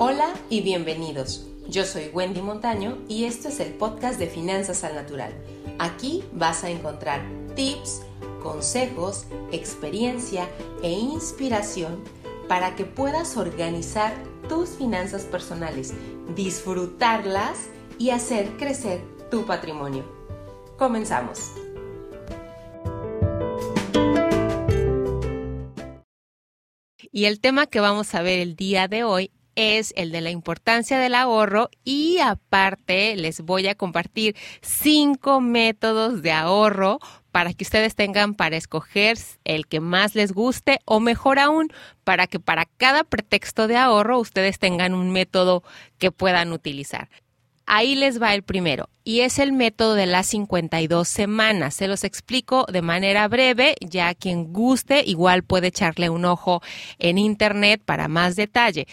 Hola y bienvenidos. Yo soy Wendy Montaño y esto es el podcast de Finanzas al Natural. Aquí vas a encontrar tips, consejos, experiencia e inspiración para que puedas organizar tus finanzas personales, disfrutarlas y hacer crecer tu patrimonio. Comenzamos. Y el tema que vamos a ver el día de hoy es el de la importancia del ahorro y aparte les voy a compartir cinco métodos de ahorro para que ustedes tengan para escoger el que más les guste o mejor aún, para que para cada pretexto de ahorro ustedes tengan un método que puedan utilizar. Ahí les va el primero y es el método de las 52 semanas. Se los explico de manera breve, ya quien guste igual puede echarle un ojo en internet para más detalle.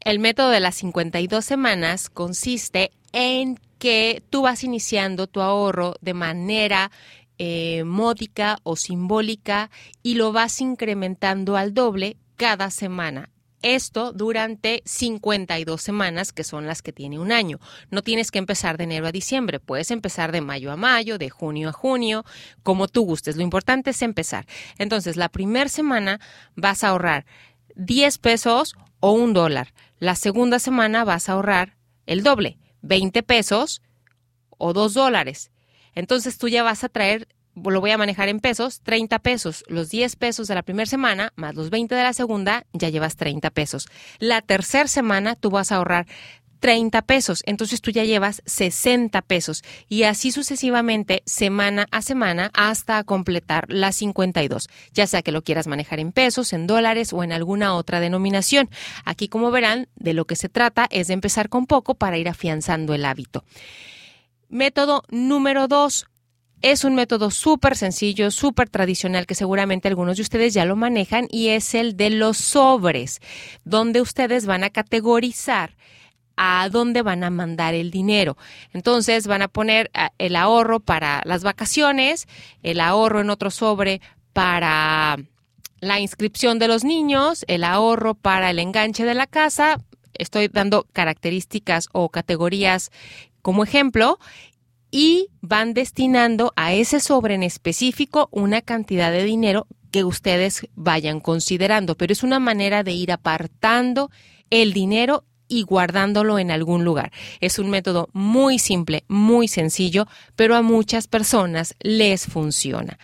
El método de las 52 semanas consiste en que tú vas iniciando tu ahorro de manera eh, módica o simbólica y lo vas incrementando al doble cada semana. Esto durante 52 semanas, que son las que tiene un año. No tienes que empezar de enero a diciembre, puedes empezar de mayo a mayo, de junio a junio, como tú gustes. Lo importante es empezar. Entonces, la primera semana vas a ahorrar 10 pesos o un dólar. La segunda semana vas a ahorrar el doble, 20 pesos o 2 dólares. Entonces tú ya vas a traer, lo voy a manejar en pesos, 30 pesos. Los 10 pesos de la primera semana más los 20 de la segunda, ya llevas 30 pesos. La tercera semana tú vas a ahorrar 30 pesos, entonces tú ya llevas 60 pesos y así sucesivamente semana a semana hasta completar las 52, ya sea que lo quieras manejar en pesos, en dólares o en alguna otra denominación. Aquí como verán, de lo que se trata es de empezar con poco para ir afianzando el hábito. Método número 2. Es un método súper sencillo, súper tradicional, que seguramente algunos de ustedes ya lo manejan y es el de los sobres, donde ustedes van a categorizar a dónde van a mandar el dinero. Entonces van a poner ah, el ahorro para las vacaciones, el ahorro en otro sobre para la inscripción de los niños, el ahorro para el enganche de la casa. Estoy dando características o categorías como ejemplo y van destinando a ese sobre en específico una cantidad de dinero que ustedes vayan considerando, pero es una manera de ir apartando el dinero y guardándolo en algún lugar. Es un método muy simple, muy sencillo, pero a muchas personas les funciona.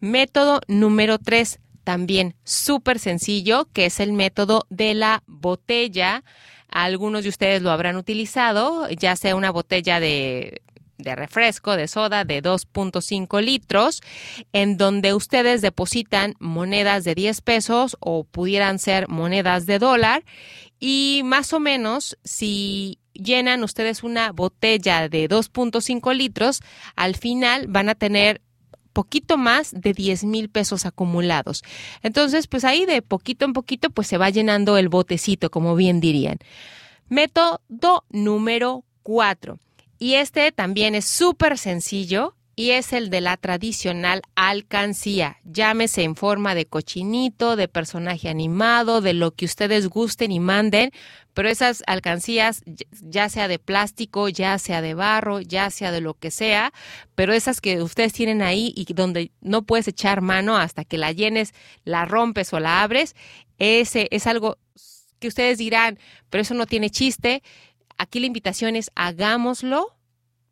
Método número tres, también súper sencillo, que es el método de la botella. Algunos de ustedes lo habrán utilizado, ya sea una botella de de refresco, de soda de 2.5 litros, en donde ustedes depositan monedas de 10 pesos o pudieran ser monedas de dólar y más o menos, si llenan ustedes una botella de 2.5 litros, al final van a tener poquito más de 10 mil pesos acumulados. Entonces, pues ahí de poquito en poquito, pues se va llenando el botecito, como bien dirían. Método número 4. Y este también es súper sencillo y es el de la tradicional alcancía. Llámese en forma de cochinito, de personaje animado, de lo que ustedes gusten y manden, pero esas alcancías, ya sea de plástico, ya sea de barro, ya sea de lo que sea, pero esas que ustedes tienen ahí y donde no puedes echar mano hasta que la llenes, la rompes o la abres, ese es algo que ustedes dirán, pero eso no tiene chiste. Aquí la invitación es hagámoslo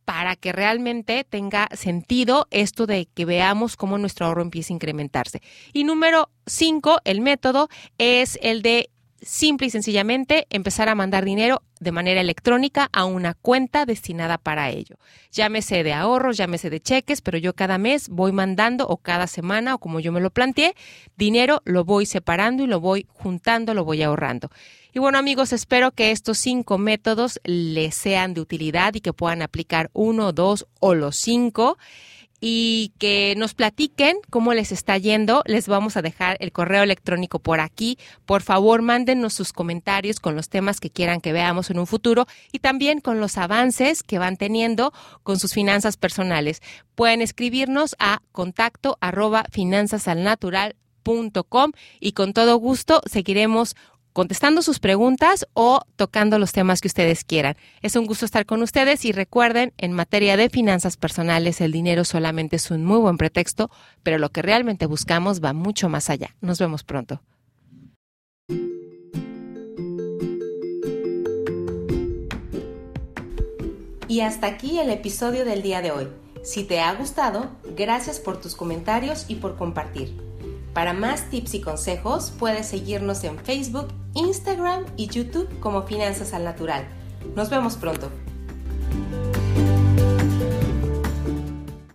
para que realmente tenga sentido esto de que veamos cómo nuestro ahorro empieza a incrementarse. Y número cinco, el método es el de simple y sencillamente empezar a mandar dinero de manera electrónica a una cuenta destinada para ello. Llámese de ahorros, llámese de cheques, pero yo cada mes voy mandando o cada semana o como yo me lo planteé, dinero lo voy separando y lo voy juntando, lo voy ahorrando. Y bueno amigos, espero que estos cinco métodos les sean de utilidad y que puedan aplicar uno, dos o los cinco y que nos platiquen cómo les está yendo. Les vamos a dejar el correo electrónico por aquí. Por favor, mándenos sus comentarios con los temas que quieran que veamos en un futuro y también con los avances que van teniendo con sus finanzas personales. Pueden escribirnos a contacto arroba finanzasalnatural.com y con todo gusto seguiremos contestando sus preguntas o tocando los temas que ustedes quieran. Es un gusto estar con ustedes y recuerden, en materia de finanzas personales, el dinero solamente es un muy buen pretexto, pero lo que realmente buscamos va mucho más allá. Nos vemos pronto. Y hasta aquí el episodio del día de hoy. Si te ha gustado, gracias por tus comentarios y por compartir. Para más tips y consejos, puedes seguirnos en Facebook, Instagram y YouTube como Finanzas al Natural. Nos vemos pronto.